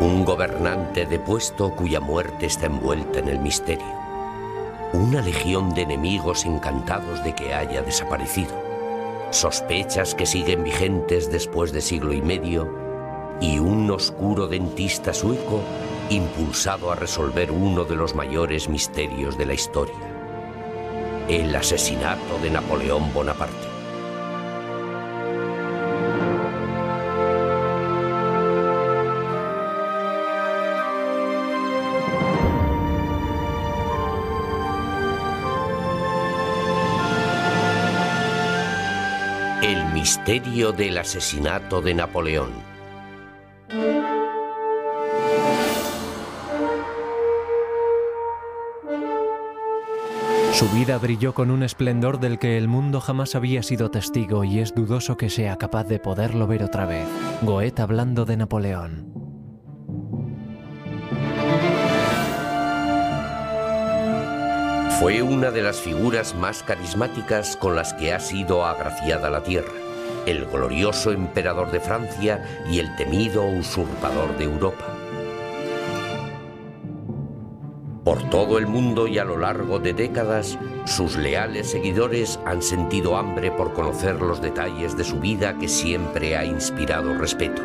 Un gobernante depuesto cuya muerte está envuelta en el misterio. Una legión de enemigos encantados de que haya desaparecido. Sospechas que siguen vigentes después de siglo y medio. Y un oscuro dentista sueco impulsado a resolver uno de los mayores misterios de la historia. El asesinato de Napoleón Bonaparte. Misterio del asesinato de Napoleón. Su vida brilló con un esplendor del que el mundo jamás había sido testigo y es dudoso que sea capaz de poderlo ver otra vez. Goethe hablando de Napoleón. Fue una de las figuras más carismáticas con las que ha sido agraciada la tierra, el glorioso emperador de Francia y el temido usurpador de Europa. Por todo el mundo y a lo largo de décadas, sus leales seguidores han sentido hambre por conocer los detalles de su vida que siempre ha inspirado respeto.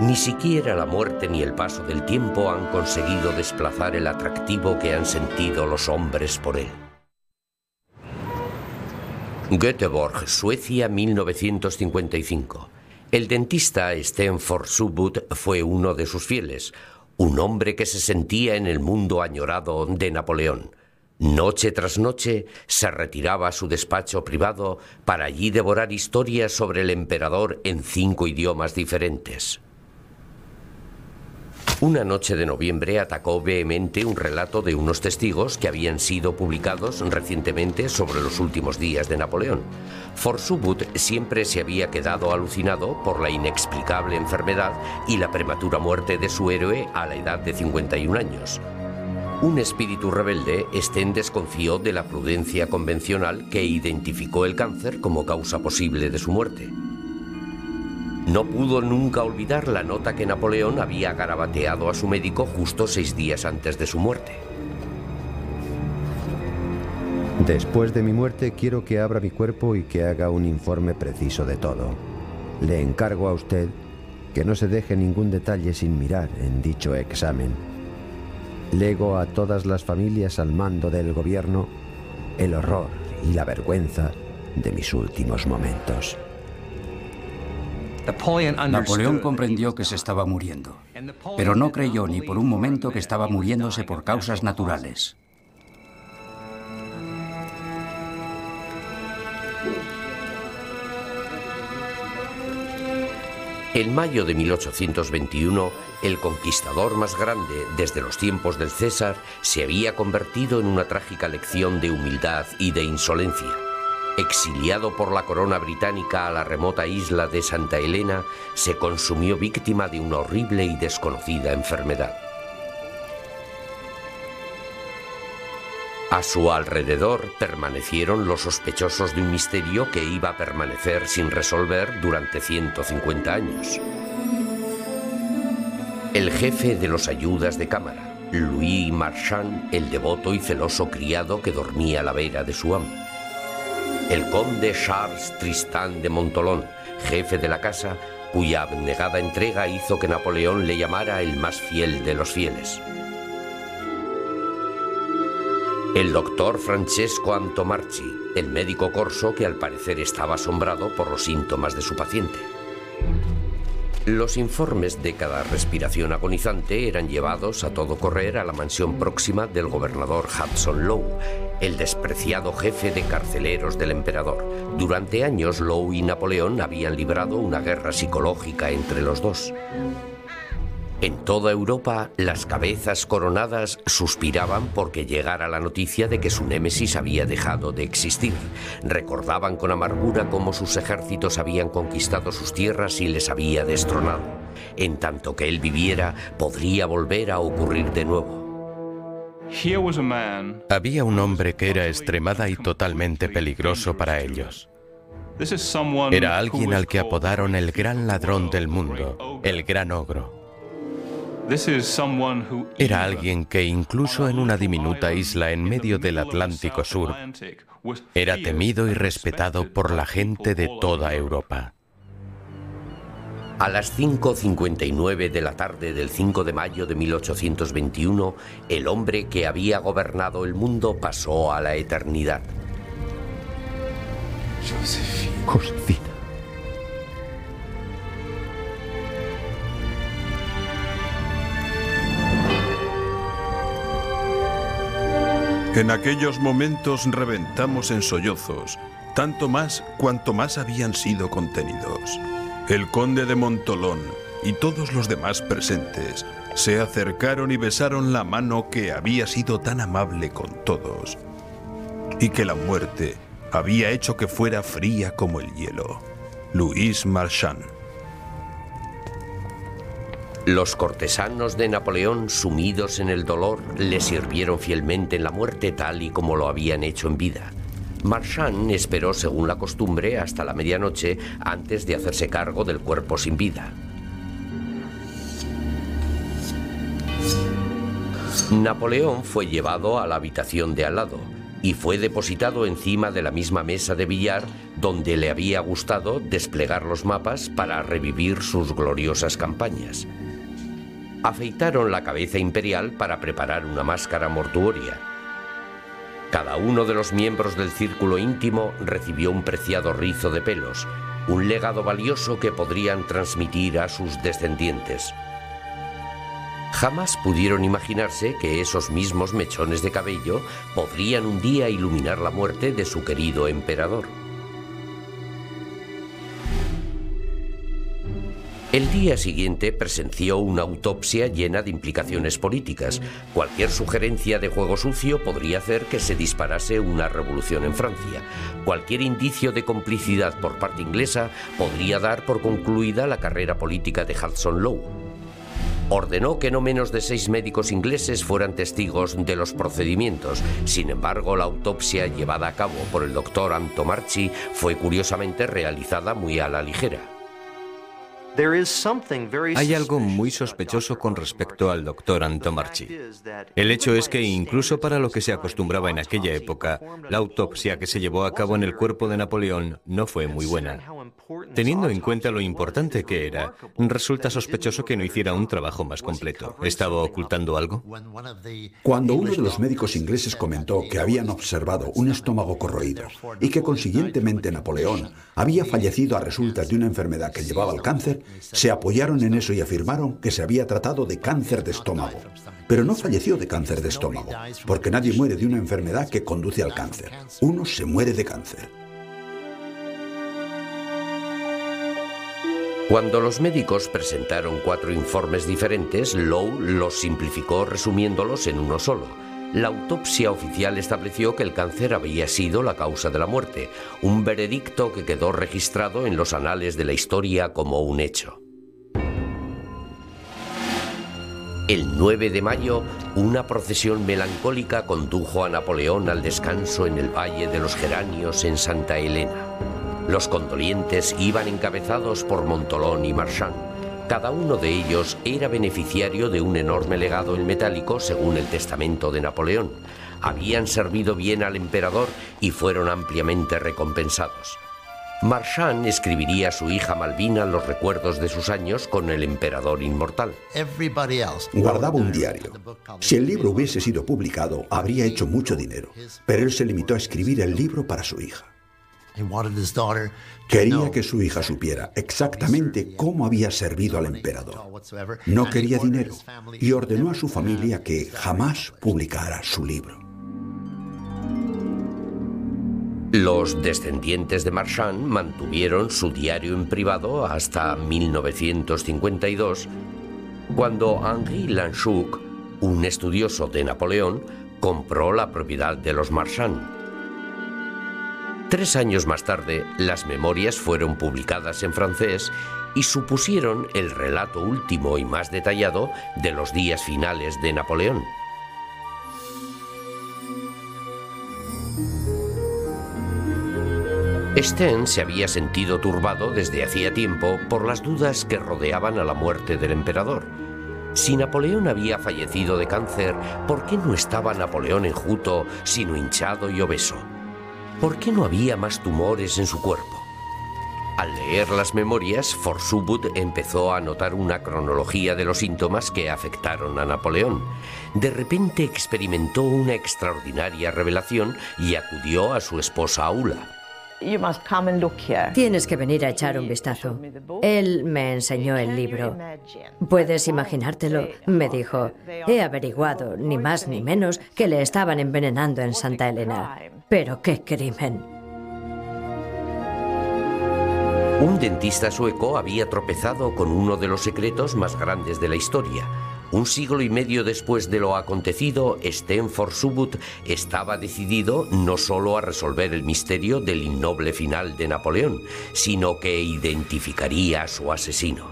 Ni siquiera la muerte ni el paso del tiempo han conseguido desplazar el atractivo que han sentido los hombres por él. Göteborg, Suecia, 1955. El dentista Sten Forsubut fue uno de sus fieles, un hombre que se sentía en el mundo añorado de Napoleón. Noche tras noche se retiraba a su despacho privado para allí devorar historias sobre el emperador en cinco idiomas diferentes. Una noche de noviembre atacó vehemente un relato de unos testigos que habían sido publicados recientemente sobre los últimos días de Napoleón. Forsubut siempre se había quedado alucinado por la inexplicable enfermedad y la prematura muerte de su héroe a la edad de 51 años. Un espíritu rebelde, Sten desconfió de la prudencia convencional que identificó el cáncer como causa posible de su muerte. No pudo nunca olvidar la nota que Napoleón había garabateado a su médico justo seis días antes de su muerte. Después de mi muerte quiero que abra mi cuerpo y que haga un informe preciso de todo. Le encargo a usted que no se deje ningún detalle sin mirar en dicho examen. Lego a todas las familias al mando del gobierno el horror y la vergüenza de mis últimos momentos. Napoleón comprendió que se estaba muriendo, pero no creyó ni por un momento que estaba muriéndose por causas naturales. En mayo de 1821, el conquistador más grande desde los tiempos del César se había convertido en una trágica lección de humildad y de insolencia. Exiliado por la corona británica a la remota isla de Santa Elena, se consumió víctima de una horrible y desconocida enfermedad. A su alrededor permanecieron los sospechosos de un misterio que iba a permanecer sin resolver durante 150 años. El jefe de los ayudas de cámara, Louis Marchand, el devoto y celoso criado que dormía a la vera de su amo. El conde Charles Tristan de Montolón, jefe de la casa, cuya abnegada entrega hizo que Napoleón le llamara el más fiel de los fieles. El doctor Francesco Antomarchi, el médico corso que al parecer estaba asombrado por los síntomas de su paciente. Los informes de cada respiración agonizante eran llevados a todo correr a la mansión próxima del gobernador Hudson Lowe, el despreciado jefe de carceleros del emperador. Durante años Lowe y Napoleón habían librado una guerra psicológica entre los dos. En toda Europa, las cabezas coronadas suspiraban porque llegara la noticia de que su némesis había dejado de existir. Recordaban con amargura cómo sus ejércitos habían conquistado sus tierras y les había destronado. En tanto que él viviera, podría volver a ocurrir de nuevo. Había un hombre que era extremada y totalmente peligroso para ellos. Era alguien al que apodaron el gran ladrón del mundo, el gran ogro. Era alguien que incluso en una diminuta isla en medio del Atlántico Sur era temido y respetado por la gente de toda Europa. A las 5.59 de la tarde del 5 de mayo de 1821, el hombre que había gobernado el mundo pasó a la eternidad. Josefina. En aquellos momentos reventamos en sollozos, tanto más cuanto más habían sido contenidos. El conde de Montolón y todos los demás presentes se acercaron y besaron la mano que había sido tan amable con todos, y que la muerte había hecho que fuera fría como el hielo. Luis Marchand. Los cortesanos de Napoleón, sumidos en el dolor, le sirvieron fielmente en la muerte tal y como lo habían hecho en vida. Marchand esperó, según la costumbre, hasta la medianoche antes de hacerse cargo del cuerpo sin vida. Napoleón fue llevado a la habitación de al lado y fue depositado encima de la misma mesa de billar donde le había gustado desplegar los mapas para revivir sus gloriosas campañas afeitaron la cabeza imperial para preparar una máscara mortuoria. Cada uno de los miembros del círculo íntimo recibió un preciado rizo de pelos, un legado valioso que podrían transmitir a sus descendientes. Jamás pudieron imaginarse que esos mismos mechones de cabello podrían un día iluminar la muerte de su querido emperador. El día siguiente presenció una autopsia llena de implicaciones políticas. Cualquier sugerencia de juego sucio podría hacer que se disparase una revolución en Francia. Cualquier indicio de complicidad por parte inglesa podría dar por concluida la carrera política de Hudson Lowe. Ordenó que no menos de seis médicos ingleses fueran testigos de los procedimientos. Sin embargo, la autopsia llevada a cabo por el doctor Antomarchi fue curiosamente realizada muy a la ligera. Hay algo muy sospechoso con respecto al doctor Antomarchi. El hecho es que incluso para lo que se acostumbraba en aquella época, la autopsia que se llevó a cabo en el cuerpo de Napoleón no fue muy buena. Teniendo en cuenta lo importante que era, resulta sospechoso que no hiciera un trabajo más completo. ¿Estaba ocultando algo? Cuando uno de los médicos ingleses comentó que habían observado un estómago corroído y que consiguientemente Napoleón había fallecido a resultas de una enfermedad que llevaba al cáncer, se apoyaron en eso y afirmaron que se había tratado de cáncer de estómago. Pero no falleció de cáncer de estómago, porque nadie muere de una enfermedad que conduce al cáncer. Uno se muere de cáncer. Cuando los médicos presentaron cuatro informes diferentes, Lowe los simplificó resumiéndolos en uno solo. La autopsia oficial estableció que el cáncer había sido la causa de la muerte, un veredicto que quedó registrado en los anales de la historia como un hecho. El 9 de mayo, una procesión melancólica condujo a Napoleón al descanso en el Valle de los Geranios en Santa Elena. Los condolientes iban encabezados por Montolón y Marchand. Cada uno de ellos era beneficiario de un enorme legado en metálico según el testamento de Napoleón. Habían servido bien al emperador y fueron ampliamente recompensados. Marchand escribiría a su hija Malvina los recuerdos de sus años con el emperador inmortal. Guardaba un diario. Si el libro hubiese sido publicado, habría hecho mucho dinero, pero él se limitó a escribir el libro para su hija. Quería que su hija supiera exactamente cómo había servido al emperador. No quería dinero y ordenó a su familia que jamás publicara su libro. Los descendientes de Marchand mantuvieron su diario en privado hasta 1952, cuando Henri Lanchuk, un estudioso de Napoleón, compró la propiedad de los Marchand. Tres años más tarde, las memorias fueron publicadas en francés y supusieron el relato último y más detallado de los días finales de Napoleón. Sten se había sentido turbado desde hacía tiempo por las dudas que rodeaban a la muerte del emperador Si Napoleón había fallecido de cáncer, ¿por qué no estaba Napoleón enjuto, sino hinchado y obeso? ¿Por qué no había más tumores en su cuerpo? Al leer las memorias, Forsubud empezó a notar una cronología de los síntomas que afectaron a Napoleón. De repente experimentó una extraordinaria revelación y acudió a su esposa Aula. Tienes que venir a echar un vistazo. Él me enseñó el libro. ¿Puedes imaginártelo? Me dijo, he averiguado, ni más ni menos, que le estaban envenenando en Santa Elena. Pero qué crimen. Un dentista sueco había tropezado con uno de los secretos más grandes de la historia. Un siglo y medio después de lo acontecido, Sten Forsubut estaba decidido no solo a resolver el misterio del innoble final de Napoleón, sino que identificaría a su asesino.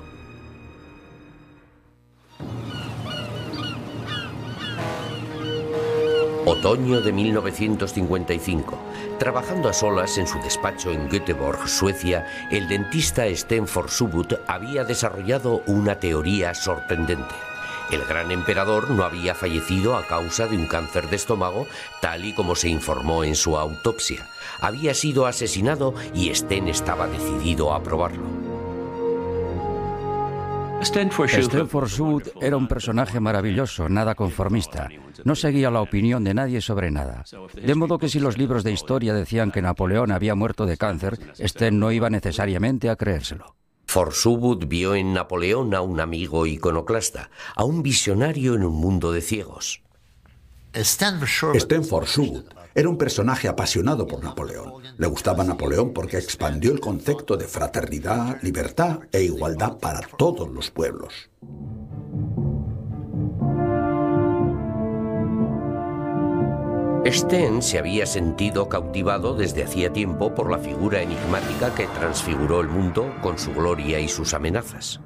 Otoño de 1955. Trabajando a solas en su despacho en Göteborg, Suecia, el dentista Sten Forsubut había desarrollado una teoría sorprendente. El gran emperador no había fallecido a causa de un cáncer de estómago, tal y como se informó en su autopsia. Había sido asesinado y Sten estaba decidido a probarlo. Stenford era un personaje maravilloso, nada conformista. No seguía la opinión de nadie sobre nada. De modo que si los libros de historia decían que Napoleón había muerto de cáncer, Sten no iba necesariamente a creérselo. Forsubud vio en Napoleón a un amigo iconoclasta, a un visionario en un mundo de ciegos. Stenford era un personaje apasionado por Napoleón. Le gustaba Napoleón porque expandió el concepto de fraternidad, libertad e igualdad para todos los pueblos. Sten se había sentido cautivado desde hacía tiempo por la figura enigmática que transfiguró el mundo con su gloria y sus amenazas.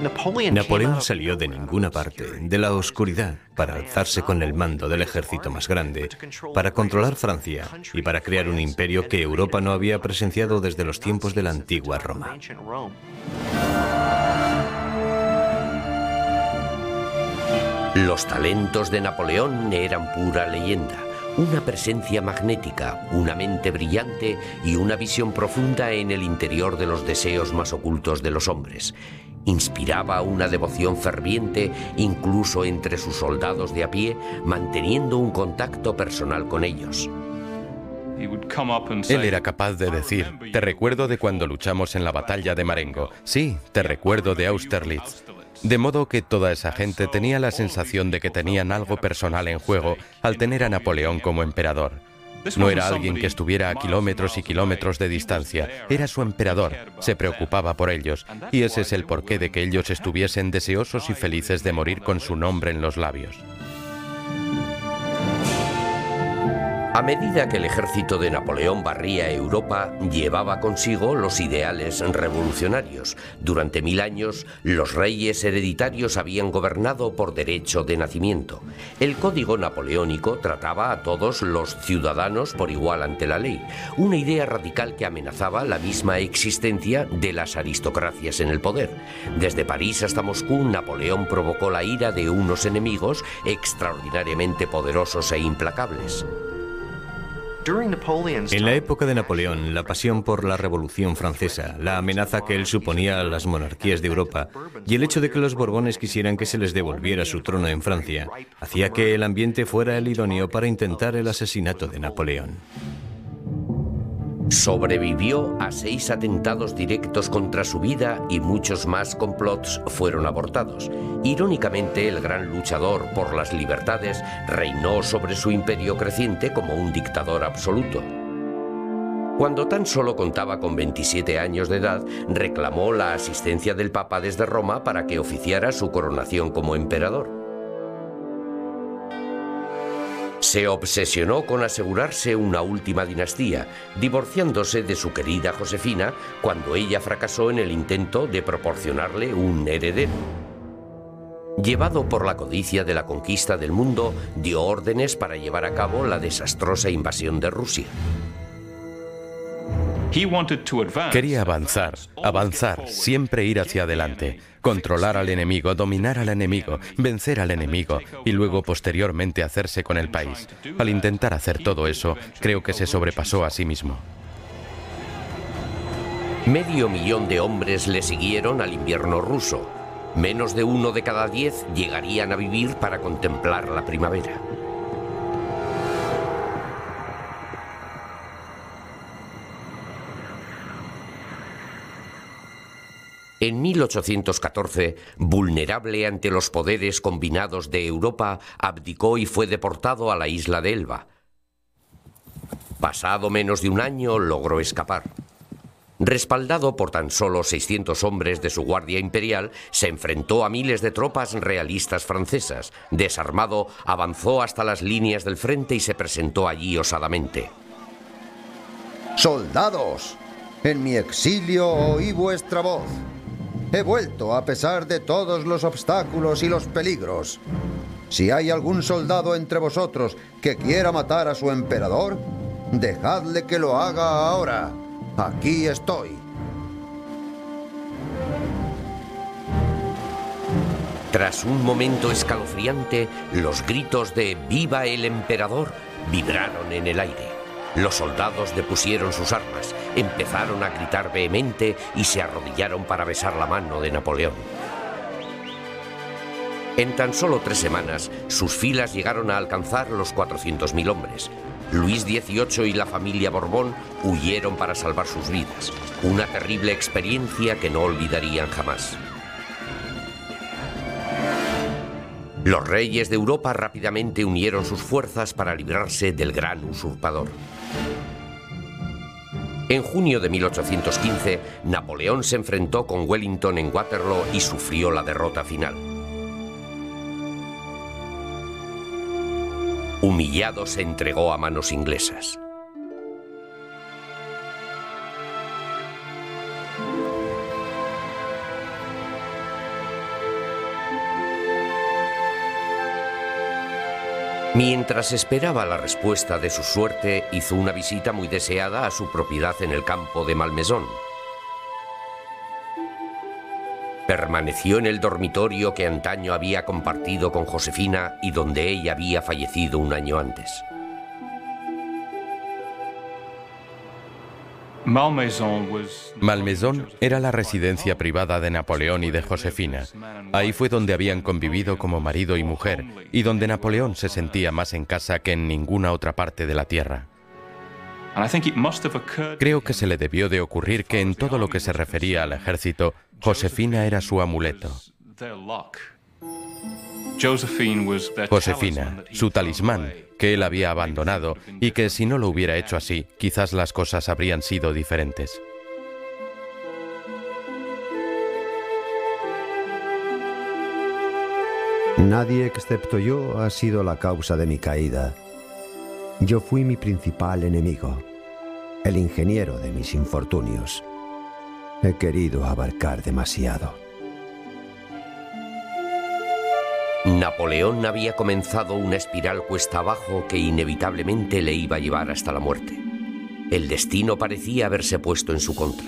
Napoleón salió de ninguna parte, de la oscuridad, para alzarse con el mando del ejército más grande, para controlar Francia y para crear un imperio que Europa no había presenciado desde los tiempos de la antigua Roma. Los talentos de Napoleón eran pura leyenda, una presencia magnética, una mente brillante y una visión profunda en el interior de los deseos más ocultos de los hombres inspiraba una devoción ferviente incluso entre sus soldados de a pie, manteniendo un contacto personal con ellos. Él era capaz de decir, te recuerdo de cuando luchamos en la batalla de Marengo, sí, te recuerdo de Austerlitz. De modo que toda esa gente tenía la sensación de que tenían algo personal en juego al tener a Napoleón como emperador. No era alguien que estuviera a kilómetros y kilómetros de distancia, era su emperador, se preocupaba por ellos, y ese es el porqué de que ellos estuviesen deseosos y felices de morir con su nombre en los labios. A medida que el ejército de Napoleón barría Europa, llevaba consigo los ideales revolucionarios. Durante mil años, los reyes hereditarios habían gobernado por derecho de nacimiento. El código napoleónico trataba a todos los ciudadanos por igual ante la ley, una idea radical que amenazaba la misma existencia de las aristocracias en el poder. Desde París hasta Moscú, Napoleón provocó la ira de unos enemigos extraordinariamente poderosos e implacables. En la época de Napoleón, la pasión por la Revolución Francesa, la amenaza que él suponía a las monarquías de Europa y el hecho de que los Borbones quisieran que se les devolviera su trono en Francia, hacía que el ambiente fuera el idóneo para intentar el asesinato de Napoleón. Sobrevivió a seis atentados directos contra su vida y muchos más complots fueron abortados. Irónicamente, el gran luchador por las libertades reinó sobre su imperio creciente como un dictador absoluto. Cuando tan solo contaba con 27 años de edad, reclamó la asistencia del Papa desde Roma para que oficiara su coronación como emperador. Se obsesionó con asegurarse una última dinastía, divorciándose de su querida Josefina cuando ella fracasó en el intento de proporcionarle un heredero. Llevado por la codicia de la conquista del mundo, dio órdenes para llevar a cabo la desastrosa invasión de Rusia. Quería avanzar, avanzar, siempre ir hacia adelante, controlar al enemigo, dominar al enemigo, vencer al enemigo y luego posteriormente hacerse con el país. Al intentar hacer todo eso, creo que se sobrepasó a sí mismo. Medio millón de hombres le siguieron al invierno ruso. Menos de uno de cada diez llegarían a vivir para contemplar la primavera. En 1814, vulnerable ante los poderes combinados de Europa, abdicó y fue deportado a la isla de Elba. Pasado menos de un año, logró escapar. Respaldado por tan solo 600 hombres de su Guardia Imperial, se enfrentó a miles de tropas realistas francesas. Desarmado, avanzó hasta las líneas del frente y se presentó allí osadamente. Soldados, en mi exilio oí vuestra voz. He vuelto a pesar de todos los obstáculos y los peligros. Si hay algún soldado entre vosotros que quiera matar a su emperador, dejadle que lo haga ahora. Aquí estoy. Tras un momento escalofriante, los gritos de ¡Viva el emperador! vibraron en el aire. Los soldados depusieron sus armas, empezaron a gritar vehemente y se arrodillaron para besar la mano de Napoleón. En tan solo tres semanas, sus filas llegaron a alcanzar los 400.000 hombres. Luis XVIII y la familia Borbón huyeron para salvar sus vidas. Una terrible experiencia que no olvidarían jamás. Los reyes de Europa rápidamente unieron sus fuerzas para librarse del gran usurpador. En junio de 1815, Napoleón se enfrentó con Wellington en Waterloo y sufrió la derrota final. Humillado se entregó a manos inglesas. Mientras esperaba la respuesta de su suerte, hizo una visita muy deseada a su propiedad en el campo de Malmaison. Permaneció en el dormitorio que antaño había compartido con Josefina y donde ella había fallecido un año antes. Malmaison era la residencia privada de Napoleón y de Josefina. Ahí fue donde habían convivido como marido y mujer y donde Napoleón se sentía más en casa que en ninguna otra parte de la tierra. Creo que se le debió de ocurrir que en todo lo que se refería al ejército, Josefina era su amuleto. Josefina, su talismán, que él había abandonado y que si no lo hubiera hecho así, quizás las cosas habrían sido diferentes. Nadie excepto yo ha sido la causa de mi caída. Yo fui mi principal enemigo, el ingeniero de mis infortunios. He querido abarcar demasiado. Napoleón había comenzado una espiral cuesta abajo que inevitablemente le iba a llevar hasta la muerte. El destino parecía haberse puesto en su contra.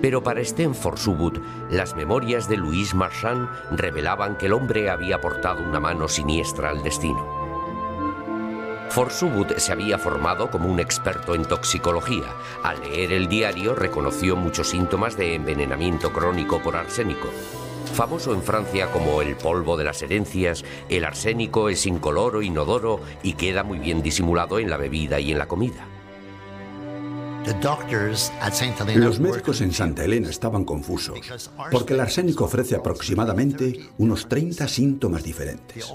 Pero para Sten Subud, las memorias de Louis Marchand revelaban que el hombre había portado una mano siniestra al destino. Forsubut se había formado como un experto en toxicología. Al leer el diario reconoció muchos síntomas de envenenamiento crónico por arsénico. Famoso en Francia como el polvo de las herencias, el arsénico es incoloro, inodoro y queda muy bien disimulado en la bebida y en la comida. Los médicos en Santa Elena estaban confusos, porque el arsénico ofrece aproximadamente unos 30 síntomas diferentes.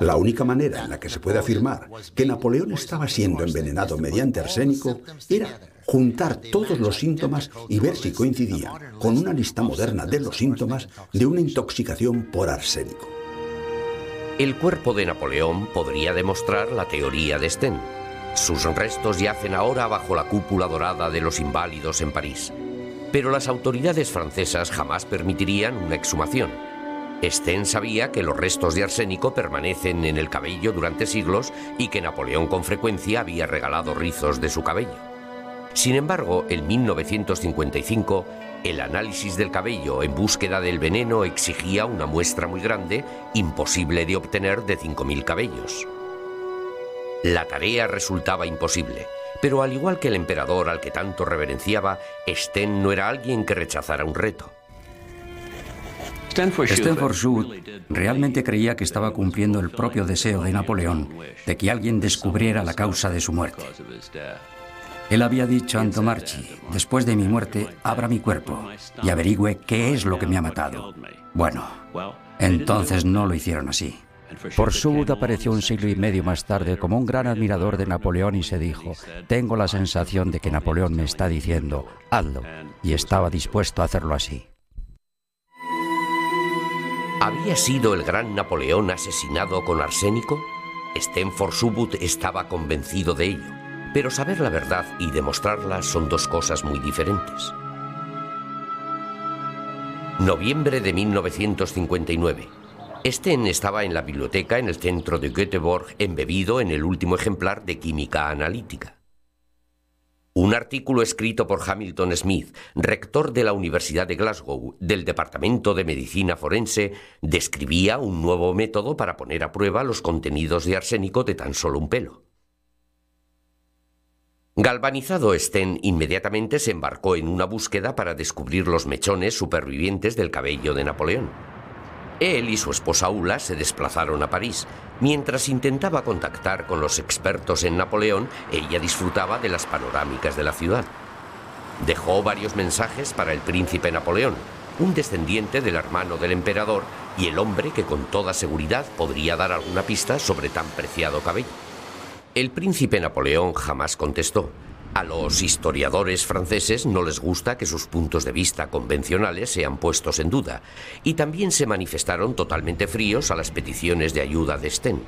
La única manera en la que se puede afirmar que Napoleón estaba siendo envenenado mediante arsénico era juntar todos los síntomas y ver si coincidían con una lista moderna de los síntomas de una intoxicación por arsénico. El cuerpo de Napoleón podría demostrar la teoría de Sten. Sus restos yacen ahora bajo la cúpula dorada de los inválidos en París. Pero las autoridades francesas jamás permitirían una exhumación. Sten sabía que los restos de arsénico permanecen en el cabello durante siglos y que Napoleón con frecuencia había regalado rizos de su cabello. Sin embargo, en 1955, el análisis del cabello en búsqueda del veneno exigía una muestra muy grande, imposible de obtener de 5.000 cabellos. La tarea resultaba imposible, pero al igual que el emperador al que tanto reverenciaba, Sten no era alguien que rechazara un reto. Stanford Shoot realmente creía que estaba cumpliendo el propio deseo de Napoleón de que alguien descubriera la causa de su muerte. Él había dicho a Antomarchi, después de mi muerte, abra mi cuerpo y averigüe qué es lo que me ha matado. Bueno, entonces no lo hicieron así. Shoot apareció un siglo y medio más tarde como un gran admirador de Napoleón y se dijo, tengo la sensación de que Napoleón me está diciendo, hazlo, y estaba dispuesto a hacerlo así. ¿Había sido el gran Napoleón asesinado con arsénico? Stenford Subut estaba convencido de ello, pero saber la verdad y demostrarla son dos cosas muy diferentes. Noviembre de 1959. Sten estaba en la biblioteca en el centro de Göteborg embebido en el último ejemplar de Química Analítica. Un artículo escrito por Hamilton Smith, rector de la Universidad de Glasgow del Departamento de Medicina Forense, describía un nuevo método para poner a prueba los contenidos de arsénico de tan solo un pelo. Galvanizado Sten inmediatamente se embarcó en una búsqueda para descubrir los mechones supervivientes del cabello de Napoleón. Él y su esposa Ula se desplazaron a París. Mientras intentaba contactar con los expertos en Napoleón, ella disfrutaba de las panorámicas de la ciudad. Dejó varios mensajes para el príncipe Napoleón, un descendiente del hermano del emperador y el hombre que con toda seguridad podría dar alguna pista sobre tan preciado cabello. El príncipe Napoleón jamás contestó, a los historiadores franceses no les gusta que sus puntos de vista convencionales sean puestos en duda, y también se manifestaron totalmente fríos a las peticiones de ayuda de Sten.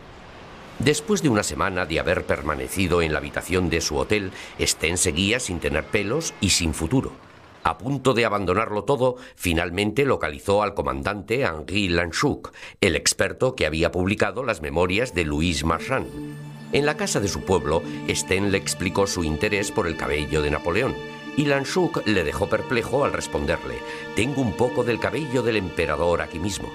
Después de una semana de haber permanecido en la habitación de su hotel, Sten seguía sin tener pelos y sin futuro. A punto de abandonarlo todo, finalmente localizó al comandante Henri Lanchuk, el experto que había publicado las memorias de Louis Marchand. En la casa de su pueblo, Sten le explicó su interés por el cabello de Napoleón, y Lanchuk le dejó perplejo al responderle, tengo un poco del cabello del emperador aquí mismo.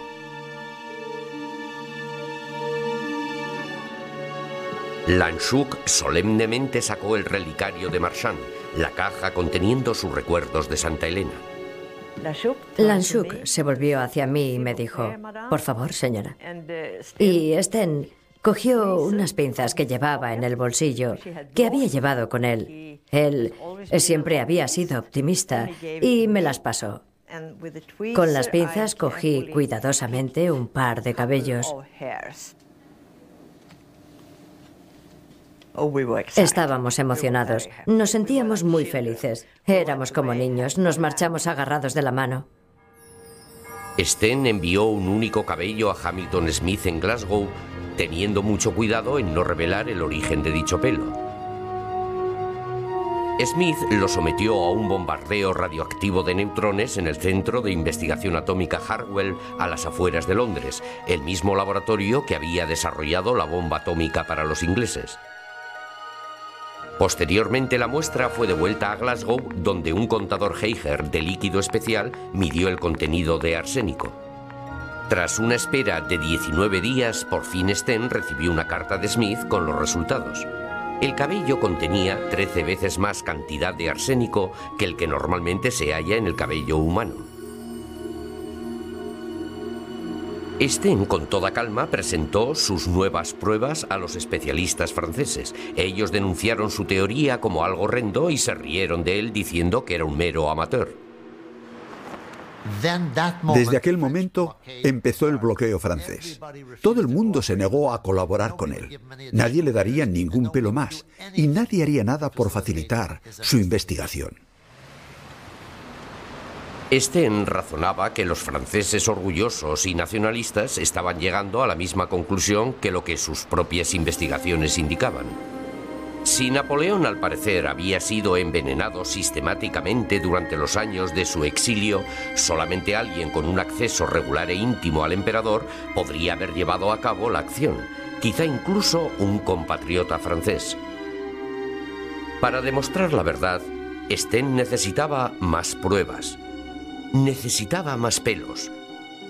Lanchuk solemnemente sacó el relicario de Marchand, la caja conteniendo sus recuerdos de Santa Elena. Lanchuk se volvió hacia mí y me dijo, por favor, señora. Y Sten Cogió unas pinzas que llevaba en el bolsillo, que había llevado con él. Él siempre había sido optimista y me las pasó. Con las pinzas cogí cuidadosamente un par de cabellos. Estábamos emocionados, nos sentíamos muy felices. Éramos como niños, nos marchamos agarrados de la mano. Sten envió un único cabello a Hamilton Smith en Glasgow teniendo mucho cuidado en no revelar el origen de dicho pelo. Smith lo sometió a un bombardeo radioactivo de neutrones en el Centro de Investigación Atómica Harwell a las afueras de Londres, el mismo laboratorio que había desarrollado la bomba atómica para los ingleses. Posteriormente la muestra fue devuelta a Glasgow, donde un contador Heiger de líquido especial midió el contenido de arsénico. Tras una espera de 19 días, por fin Sten recibió una carta de Smith con los resultados. El cabello contenía 13 veces más cantidad de arsénico que el que normalmente se halla en el cabello humano. Sten, con toda calma, presentó sus nuevas pruebas a los especialistas franceses. Ellos denunciaron su teoría como algo horrendo y se rieron de él diciendo que era un mero amateur. Desde aquel momento empezó el bloqueo francés. Todo el mundo se negó a colaborar con él. Nadie le daría ningún pelo más y nadie haría nada por facilitar su investigación. Sten razonaba que los franceses orgullosos y nacionalistas estaban llegando a la misma conclusión que lo que sus propias investigaciones indicaban. Si Napoleón al parecer había sido envenenado sistemáticamente durante los años de su exilio, solamente alguien con un acceso regular e íntimo al emperador podría haber llevado a cabo la acción, quizá incluso un compatriota francés. Para demostrar la verdad, Sten necesitaba más pruebas. Necesitaba más pelos.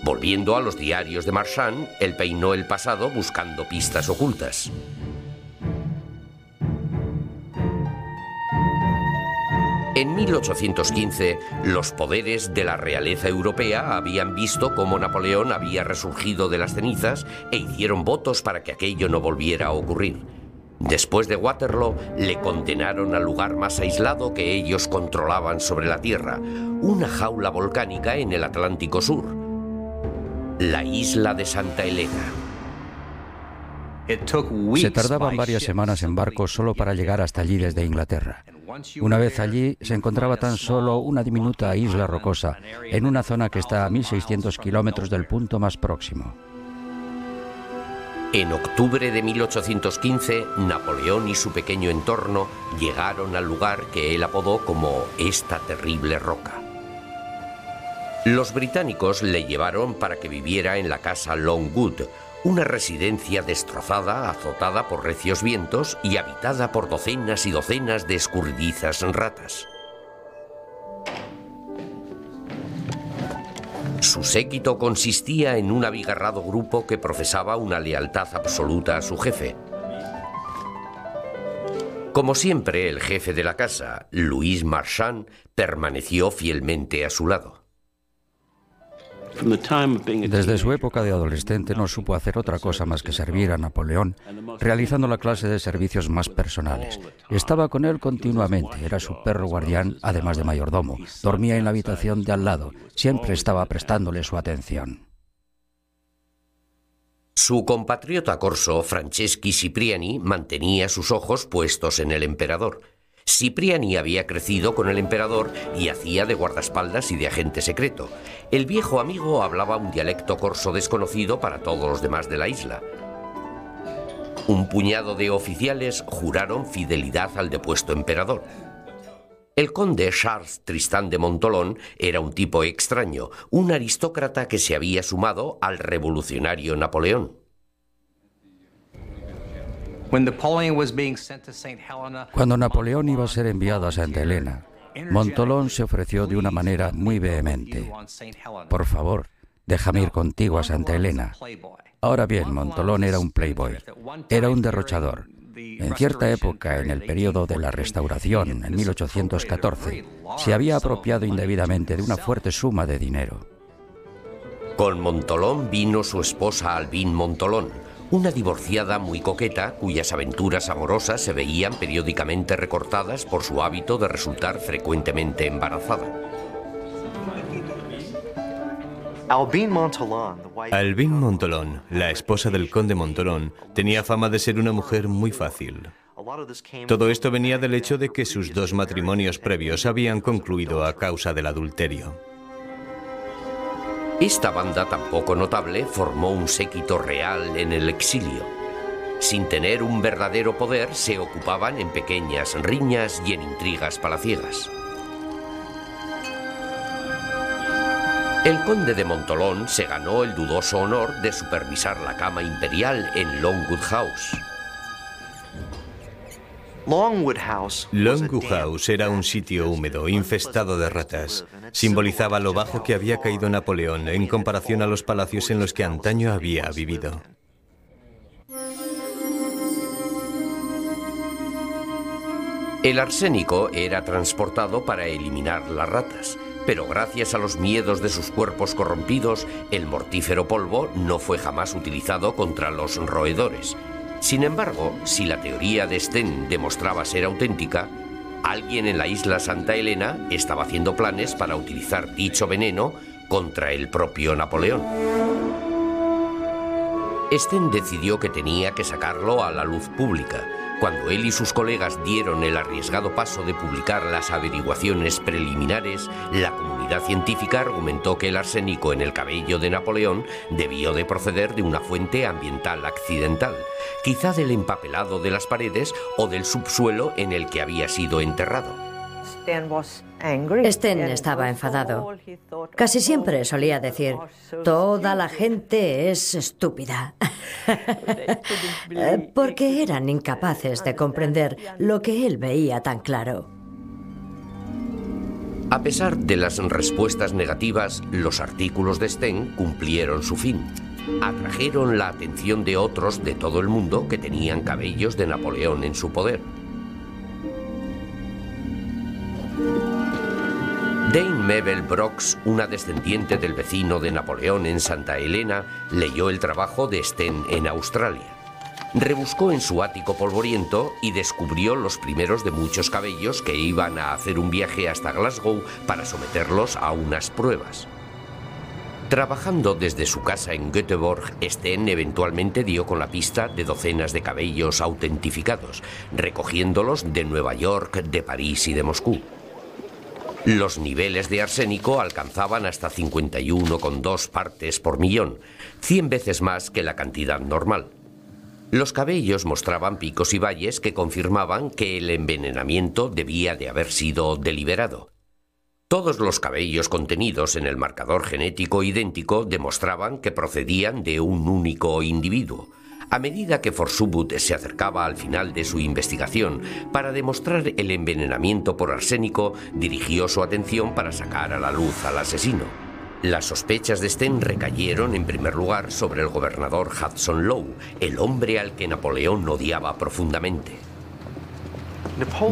Volviendo a los diarios de Marchand, él peinó el pasado buscando pistas ocultas. En 1815, los poderes de la realeza europea habían visto cómo Napoleón había resurgido de las cenizas e hicieron votos para que aquello no volviera a ocurrir. Después de Waterloo, le condenaron al lugar más aislado que ellos controlaban sobre la Tierra, una jaula volcánica en el Atlántico Sur, la isla de Santa Elena. Se tardaban varias semanas en barco solo para llegar hasta allí desde Inglaterra. Una vez allí, se encontraba tan solo una diminuta isla rocosa, en una zona que está a 1.600 kilómetros del punto más próximo. En octubre de 1815, Napoleón y su pequeño entorno llegaron al lugar que él apodó como esta terrible roca. Los británicos le llevaron para que viviera en la casa Longwood, una residencia destrozada, azotada por recios vientos y habitada por docenas y docenas de escurridizas ratas. Su séquito consistía en un abigarrado grupo que profesaba una lealtad absoluta a su jefe. Como siempre, el jefe de la casa, Louis Marchand, permaneció fielmente a su lado. Desde su época de adolescente no supo hacer otra cosa más que servir a Napoleón, realizando la clase de servicios más personales. Estaba con él continuamente, era su perro guardián, además de mayordomo. Dormía en la habitación de al lado, siempre estaba prestándole su atención. Su compatriota corso, Franceschi Cipriani, mantenía sus ojos puestos en el emperador. Cipriani había crecido con el emperador y hacía de guardaespaldas y de agente secreto. El viejo amigo hablaba un dialecto corso desconocido para todos los demás de la isla. Un puñado de oficiales juraron fidelidad al depuesto emperador. El conde Charles Tristán de Montolón era un tipo extraño, un aristócrata que se había sumado al revolucionario Napoleón. Cuando Napoleón iba a ser enviado a Santa Elena, Montolón se ofreció de una manera muy vehemente. Por favor, déjame ir contigo a Santa Elena. Ahora bien, Montolón era un playboy, era un derrochador. En cierta época, en el periodo de la Restauración, en 1814, se había apropiado indebidamente de una fuerte suma de dinero. Con Montolón vino su esposa Albín Montolón, una divorciada muy coqueta cuyas aventuras amorosas se veían periódicamente recortadas por su hábito de resultar frecuentemente embarazada. Albin Montolón, la esposa del conde Montolón, tenía fama de ser una mujer muy fácil. Todo esto venía del hecho de que sus dos matrimonios previos habían concluido a causa del adulterio. Esta banda tan poco notable formó un séquito real en el exilio. Sin tener un verdadero poder, se ocupaban en pequeñas riñas y en intrigas palaciegas. El conde de Montolón se ganó el dudoso honor de supervisar la cama imperial en Longwood House. Longwood House era un sitio húmedo, infestado de ratas. Simbolizaba lo bajo que había caído Napoleón en comparación a los palacios en los que antaño había vivido. El arsénico era transportado para eliminar las ratas, pero gracias a los miedos de sus cuerpos corrompidos, el mortífero polvo no fue jamás utilizado contra los roedores. Sin embargo, si la teoría de Sten demostraba ser auténtica, alguien en la isla Santa Elena estaba haciendo planes para utilizar dicho veneno contra el propio Napoleón. Sten decidió que tenía que sacarlo a la luz pública. Cuando él y sus colegas dieron el arriesgado paso de publicar las averiguaciones preliminares, la comunidad científica argumentó que el arsénico en el cabello de Napoleón debió de proceder de una fuente ambiental accidental, quizá del empapelado de las paredes o del subsuelo en el que había sido enterrado. Sten estaba enfadado. Casi siempre solía decir, toda la gente es estúpida. Porque eran incapaces de comprender lo que él veía tan claro. A pesar de las respuestas negativas, los artículos de Sten cumplieron su fin. Atrajeron la atención de otros de todo el mundo que tenían cabellos de Napoleón en su poder. Dame Mabel Brox, una descendiente del vecino de Napoleón en Santa Elena, leyó el trabajo de Sten en Australia. Rebuscó en su ático polvoriento y descubrió los primeros de muchos cabellos que iban a hacer un viaje hasta Glasgow para someterlos a unas pruebas. Trabajando desde su casa en Göteborg, Sten eventualmente dio con la pista de docenas de cabellos autentificados, recogiéndolos de Nueva York, de París y de Moscú. Los niveles de arsénico alcanzaban hasta 51,2 partes por millón, 100 veces más que la cantidad normal. Los cabellos mostraban picos y valles que confirmaban que el envenenamiento debía de haber sido deliberado. Todos los cabellos contenidos en el marcador genético idéntico demostraban que procedían de un único individuo. A medida que Forsubut se acercaba al final de su investigación para demostrar el envenenamiento por arsénico, dirigió su atención para sacar a la luz al asesino. Las sospechas de Sten recayeron en primer lugar sobre el gobernador Hudson Lowe, el hombre al que Napoleón odiaba profundamente.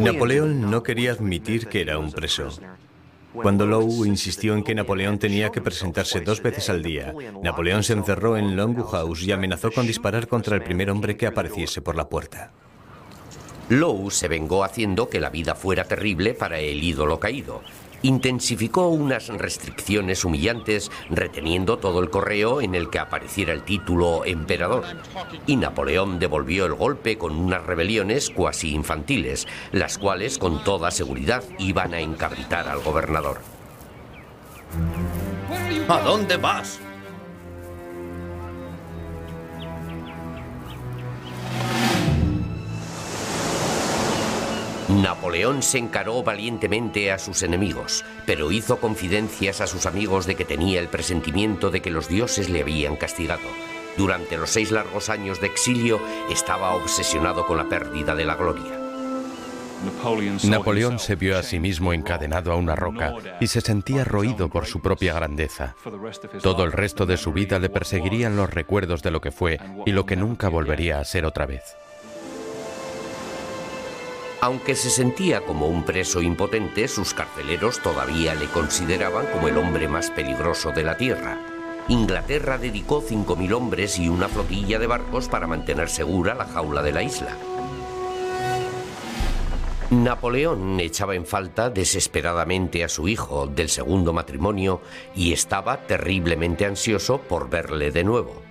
Napoleón no quería admitir que era un preso. Cuando Lowe insistió en que Napoleón tenía que presentarse dos veces al día, Napoleón se encerró en Longwood House y amenazó con disparar contra el primer hombre que apareciese por la puerta. Lowe se vengó haciendo que la vida fuera terrible para el ídolo caído, intensificó unas restricciones humillantes reteniendo todo el correo en el que apareciera el título emperador. Y Napoleón devolvió el golpe con unas rebeliones cuasi infantiles, las cuales con toda seguridad iban a encabritar al gobernador. ¿A dónde vas? Napoleón se encaró valientemente a sus enemigos, pero hizo confidencias a sus amigos de que tenía el presentimiento de que los dioses le habían castigado. Durante los seis largos años de exilio estaba obsesionado con la pérdida de la gloria. Napoleón se vio a sí mismo encadenado a una roca y se sentía roído por su propia grandeza. Todo el resto de su vida le perseguirían los recuerdos de lo que fue y lo que nunca volvería a ser otra vez. Aunque se sentía como un preso impotente, sus carceleros todavía le consideraban como el hombre más peligroso de la Tierra. Inglaterra dedicó 5.000 hombres y una flotilla de barcos para mantener segura la jaula de la isla. Napoleón echaba en falta desesperadamente a su hijo del segundo matrimonio y estaba terriblemente ansioso por verle de nuevo.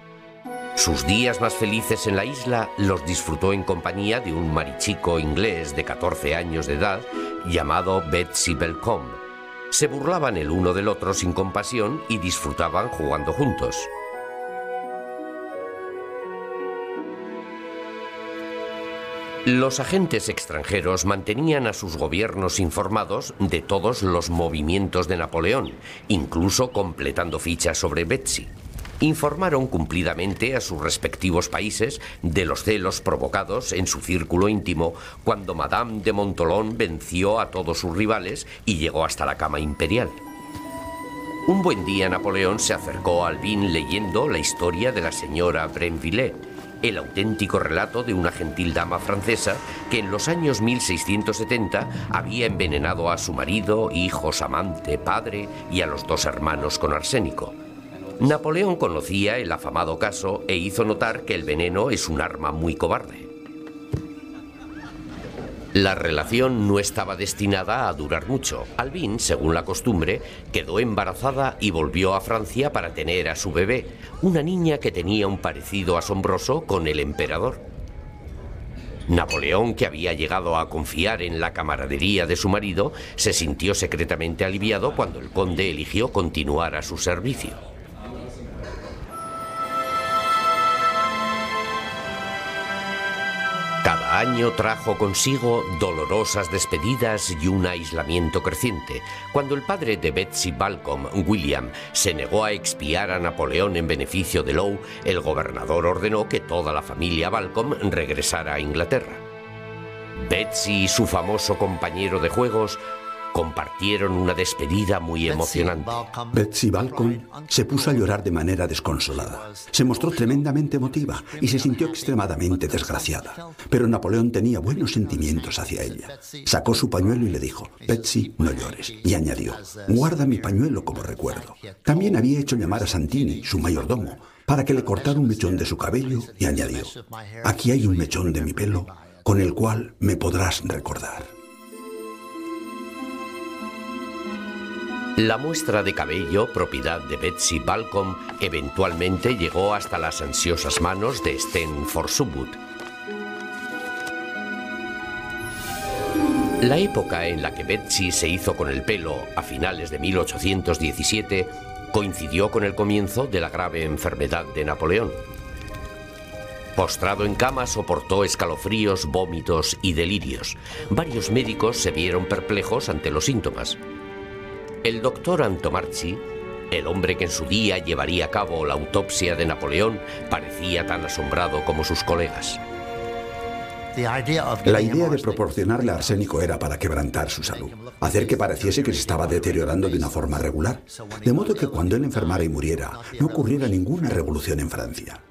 Sus días más felices en la isla los disfrutó en compañía de un marichico inglés de 14 años de edad llamado Betsy Belcombe. Se burlaban el uno del otro sin compasión y disfrutaban jugando juntos. Los agentes extranjeros mantenían a sus gobiernos informados de todos los movimientos de Napoleón, incluso completando fichas sobre Betsy informaron cumplidamente a sus respectivos países de los celos provocados en su círculo íntimo cuando Madame de Montolón venció a todos sus rivales y llegó hasta la cama imperial. Un buen día Napoleón se acercó a Albin leyendo la historia de la señora Brenville, el auténtico relato de una gentil dama francesa que en los años 1670 había envenenado a su marido, hijos, amante, padre y a los dos hermanos con arsénico. Napoleón conocía el afamado caso e hizo notar que el veneno es un arma muy cobarde. La relación no estaba destinada a durar mucho. Albin, según la costumbre, quedó embarazada y volvió a Francia para tener a su bebé, una niña que tenía un parecido asombroso con el emperador. Napoleón, que había llegado a confiar en la camaradería de su marido, se sintió secretamente aliviado cuando el conde eligió continuar a su servicio. Cada año trajo consigo dolorosas despedidas y un aislamiento creciente. Cuando el padre de Betsy Balcom, William, se negó a expiar a Napoleón en beneficio de Lowe, el gobernador ordenó que toda la familia Balcom regresara a Inglaterra. Betsy y su famoso compañero de juegos compartieron una despedida muy emocionante. Betsy Balcon se puso a llorar de manera desconsolada. Se mostró tremendamente emotiva y se sintió extremadamente desgraciada. Pero Napoleón tenía buenos sentimientos hacia ella. Sacó su pañuelo y le dijo, Betsy, no llores. Y añadió, guarda mi pañuelo como recuerdo. También había hecho llamar a Santini, su mayordomo, para que le cortara un mechón de su cabello y añadió, aquí hay un mechón de mi pelo con el cual me podrás recordar. La muestra de cabello, propiedad de Betsy Balcom, eventualmente llegó hasta las ansiosas manos de Sten Forsubut. La época en la que Betsy se hizo con el pelo, a finales de 1817, coincidió con el comienzo de la grave enfermedad de Napoleón. Postrado en cama soportó escalofríos, vómitos y delirios. Varios médicos se vieron perplejos ante los síntomas. El doctor Antomarchi, el hombre que en su día llevaría a cabo la autopsia de Napoleón, parecía tan asombrado como sus colegas. La idea de proporcionarle arsénico era para quebrantar su salud, hacer que pareciese que se estaba deteriorando de una forma regular, de modo que cuando él enfermara y muriera, no ocurriera ninguna revolución en Francia.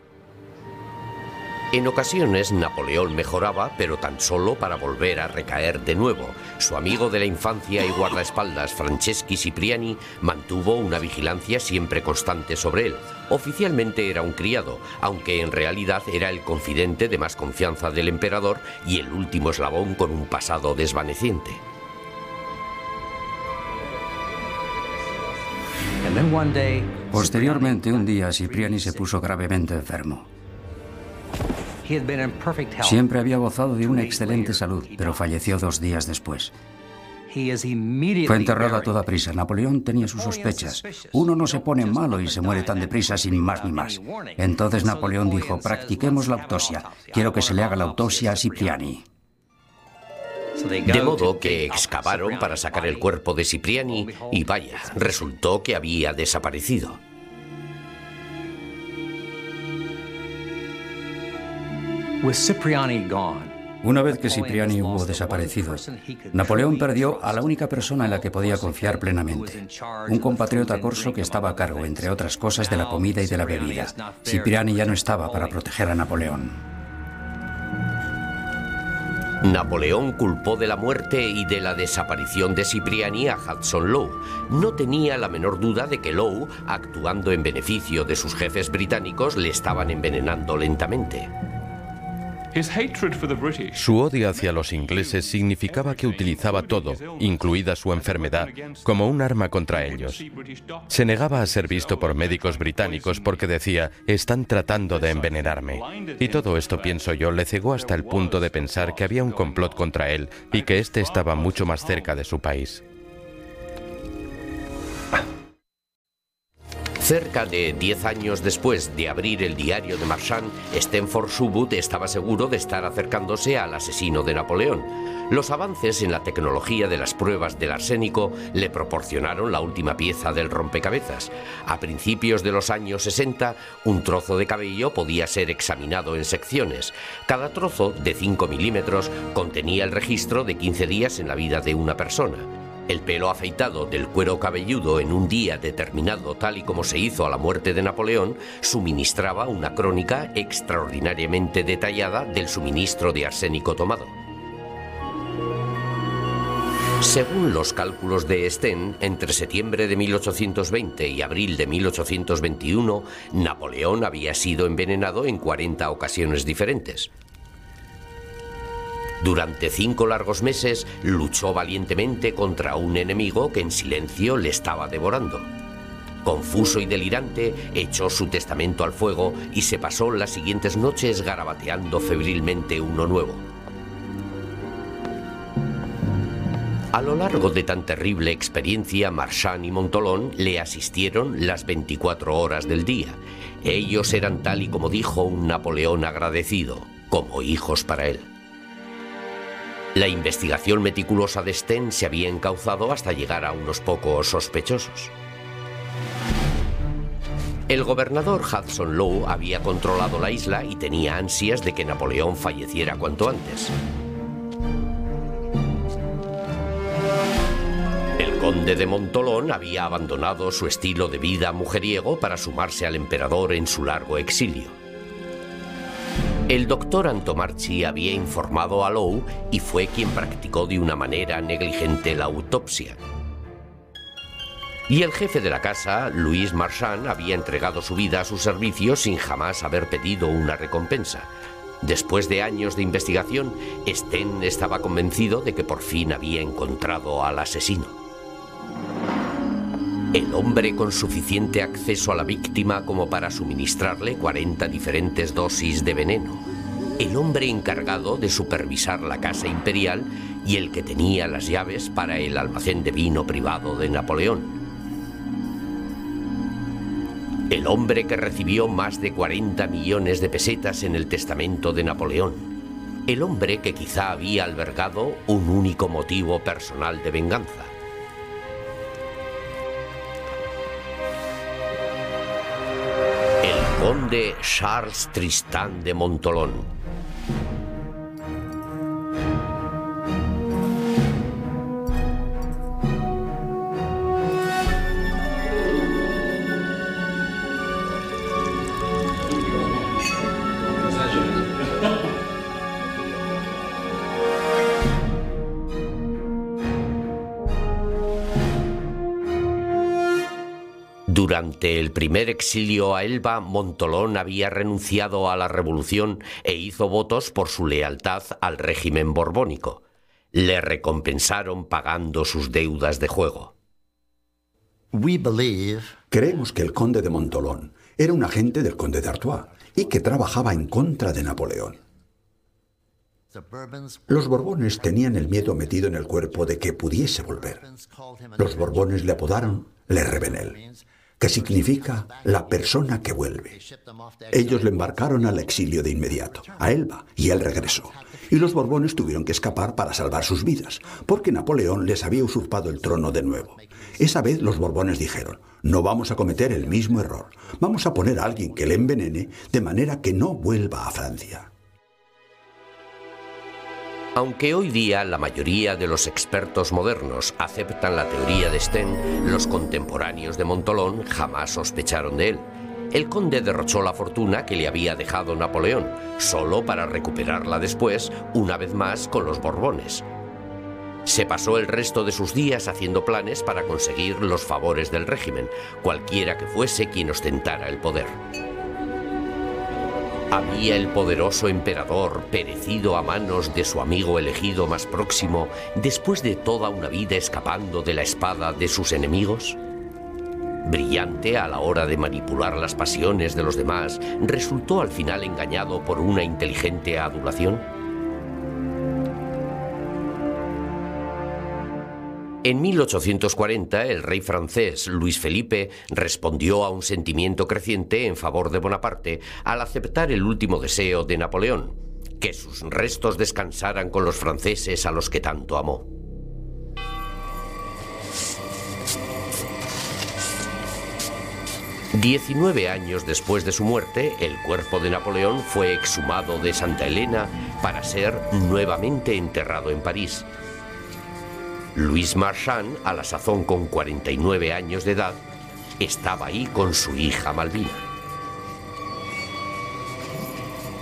En ocasiones Napoleón mejoraba, pero tan solo para volver a recaer de nuevo. Su amigo de la infancia y guardaespaldas, Franceschi Cipriani, mantuvo una vigilancia siempre constante sobre él. Oficialmente era un criado, aunque en realidad era el confidente de más confianza del emperador y el último eslabón con un pasado desvaneciente. Posteriormente, un día, Cipriani se puso gravemente enfermo. Siempre había gozado de una excelente salud, pero falleció dos días después. Fue enterrado a toda prisa. Napoleón tenía sus sospechas. Uno no se pone malo y se muere tan deprisa sin más ni más. Entonces Napoleón dijo, practiquemos la autopsia. Quiero que se le haga la autopsia a Cipriani. De modo que excavaron para sacar el cuerpo de Cipriani y vaya, resultó que había desaparecido. Una vez que Cipriani hubo desaparecido, Napoleón perdió a la única persona en la que podía confiar plenamente, un compatriota corso que estaba a cargo, entre otras cosas, de la comida y de la bebida. Cipriani ya no estaba para proteger a Napoleón. Napoleón culpó de la muerte y de la desaparición de Cipriani a Hudson Lowe. No tenía la menor duda de que Lowe, actuando en beneficio de sus jefes británicos, le estaban envenenando lentamente. Su odio hacia los ingleses significaba que utilizaba todo, incluida su enfermedad, como un arma contra ellos. Se negaba a ser visto por médicos británicos porque decía, están tratando de envenenarme. Y todo esto, pienso yo, le cegó hasta el punto de pensar que había un complot contra él y que éste estaba mucho más cerca de su país. Cerca de 10 años después de abrir el diario de Marchand, Stenford Subut estaba seguro de estar acercándose al asesino de Napoleón. Los avances en la tecnología de las pruebas del arsénico le proporcionaron la última pieza del rompecabezas. A principios de los años 60, un trozo de cabello podía ser examinado en secciones. Cada trozo, de 5 milímetros, contenía el registro de 15 días en la vida de una persona. El pelo afeitado del cuero cabelludo en un día determinado tal y como se hizo a la muerte de Napoleón suministraba una crónica extraordinariamente detallada del suministro de arsénico tomado. Según los cálculos de Sten, entre septiembre de 1820 y abril de 1821, Napoleón había sido envenenado en 40 ocasiones diferentes. Durante cinco largos meses luchó valientemente contra un enemigo que en silencio le estaba devorando. Confuso y delirante, echó su testamento al fuego y se pasó las siguientes noches garabateando febrilmente uno nuevo. A lo largo de tan terrible experiencia, Marchand y Montolón le asistieron las 24 horas del día. Ellos eran tal y como dijo un Napoleón agradecido, como hijos para él. La investigación meticulosa de Sten se había encauzado hasta llegar a unos pocos sospechosos. El gobernador Hudson Lowe había controlado la isla y tenía ansias de que Napoleón falleciera cuanto antes. conde de Montolón había abandonado su estilo de vida mujeriego para sumarse al emperador en su largo exilio. El doctor Antomarchi había informado a Lowe y fue quien practicó de una manera negligente la autopsia. Y el jefe de la casa, Luis Marchand, había entregado su vida a su servicio sin jamás haber pedido una recompensa. Después de años de investigación, Sten estaba convencido de que por fin había encontrado al asesino. El hombre con suficiente acceso a la víctima como para suministrarle 40 diferentes dosis de veneno. El hombre encargado de supervisar la casa imperial y el que tenía las llaves para el almacén de vino privado de Napoleón. El hombre que recibió más de 40 millones de pesetas en el testamento de Napoleón. El hombre que quizá había albergado un único motivo personal de venganza. El conde Charles Tristan de Montolón. Durante el primer exilio a Elba, Montolón había renunciado a la revolución e hizo votos por su lealtad al régimen borbónico. Le recompensaron pagando sus deudas de juego. Creemos que el conde de Montolón era un agente del conde de Artois y que trabajaba en contra de Napoleón. Los Borbones tenían el miedo metido en el cuerpo de que pudiese volver. Los Borbones le apodaron Le Revenel, que significa la persona que vuelve. Ellos le embarcaron al exilio de inmediato, a Elba, y él regresó. Y los Borbones tuvieron que escapar para salvar sus vidas, porque Napoleón les había usurpado el trono de nuevo. Esa vez los Borbones dijeron, no vamos a cometer el mismo error, vamos a poner a alguien que le envenene de manera que no vuelva a Francia. Aunque hoy día la mayoría de los expertos modernos aceptan la teoría de Sten, los contemporáneos de Montolón jamás sospecharon de él. El conde derrochó la fortuna que le había dejado Napoleón, solo para recuperarla después, una vez más, con los Borbones. Se pasó el resto de sus días haciendo planes para conseguir los favores del régimen, cualquiera que fuese quien ostentara el poder. ¿Había el poderoso emperador perecido a manos de su amigo elegido más próximo después de toda una vida escapando de la espada de sus enemigos? Brillante a la hora de manipular las pasiones de los demás, ¿resultó al final engañado por una inteligente adulación? En 1840, el rey francés Luis Felipe respondió a un sentimiento creciente en favor de Bonaparte al aceptar el último deseo de Napoleón, que sus restos descansaran con los franceses a los que tanto amó. Diecinueve años después de su muerte, el cuerpo de Napoleón fue exhumado de Santa Elena para ser nuevamente enterrado en París, Luis Marchand, a la sazón con 49 años de edad, estaba ahí con su hija Malvina.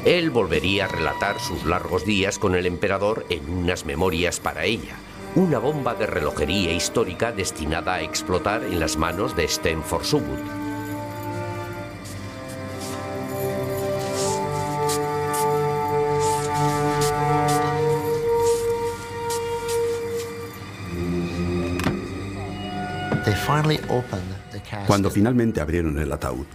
Él volvería a relatar sus largos días con el emperador en unas memorias para ella, una bomba de relojería histórica destinada a explotar en las manos de Stenford Subwood. Cuando finalmente abrieron el ataúd,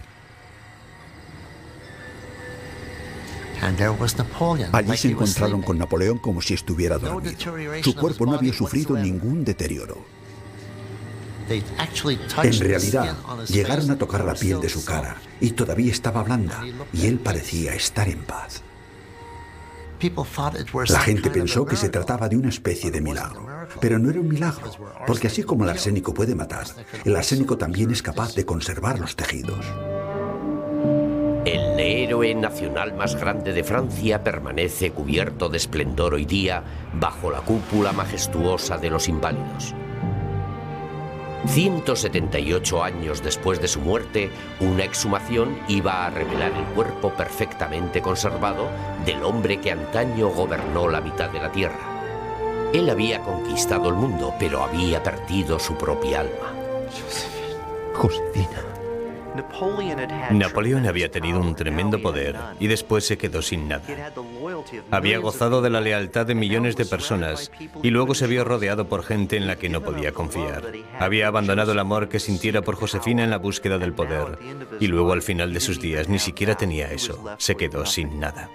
allí se encontraron con Napoleón como si estuviera dormido. Su cuerpo no había sufrido ningún deterioro. En realidad, llegaron a tocar la piel de su cara y todavía estaba blanda y él parecía estar en paz. La gente pensó que se trataba de una especie de milagro, pero no era un milagro, porque así como el arsénico puede matar, el arsénico también es capaz de conservar los tejidos. El héroe nacional más grande de Francia permanece cubierto de esplendor hoy día bajo la cúpula majestuosa de los inválidos. 178 años después de su muerte, una exhumación iba a revelar el cuerpo perfectamente conservado del hombre que antaño gobernó la mitad de la Tierra. Él había conquistado el mundo, pero había perdido su propia alma. Josefina. Napoleón había tenido un tremendo poder y después se quedó sin nada. Había gozado de la lealtad de millones de personas y luego se vio rodeado por gente en la que no podía confiar. Había abandonado el amor que sintiera por Josefina en la búsqueda del poder y luego al final de sus días ni siquiera tenía eso. Se quedó sin nada.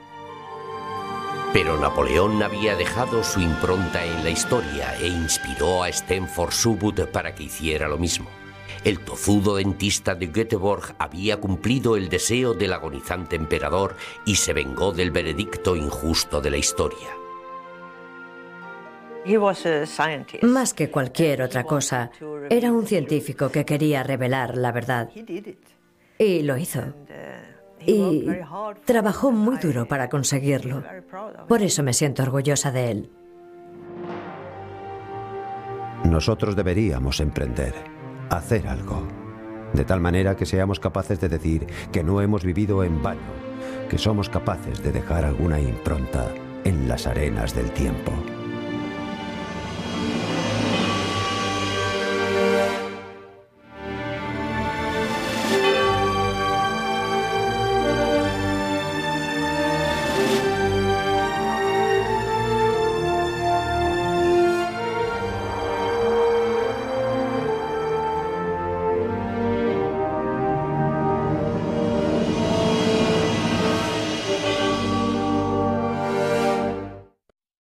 Pero Napoleón había dejado su impronta en la historia e inspiró a Stenford Subud para que hiciera lo mismo. El tozudo dentista de Göteborg había cumplido el deseo del agonizante emperador y se vengó del veredicto injusto de la historia. Más que cualquier otra cosa, era un científico que quería revelar la verdad. Y lo hizo. Y trabajó muy duro para conseguirlo. Por eso me siento orgullosa de él. Nosotros deberíamos emprender hacer algo, de tal manera que seamos capaces de decir que no hemos vivido en vano, que somos capaces de dejar alguna impronta en las arenas del tiempo.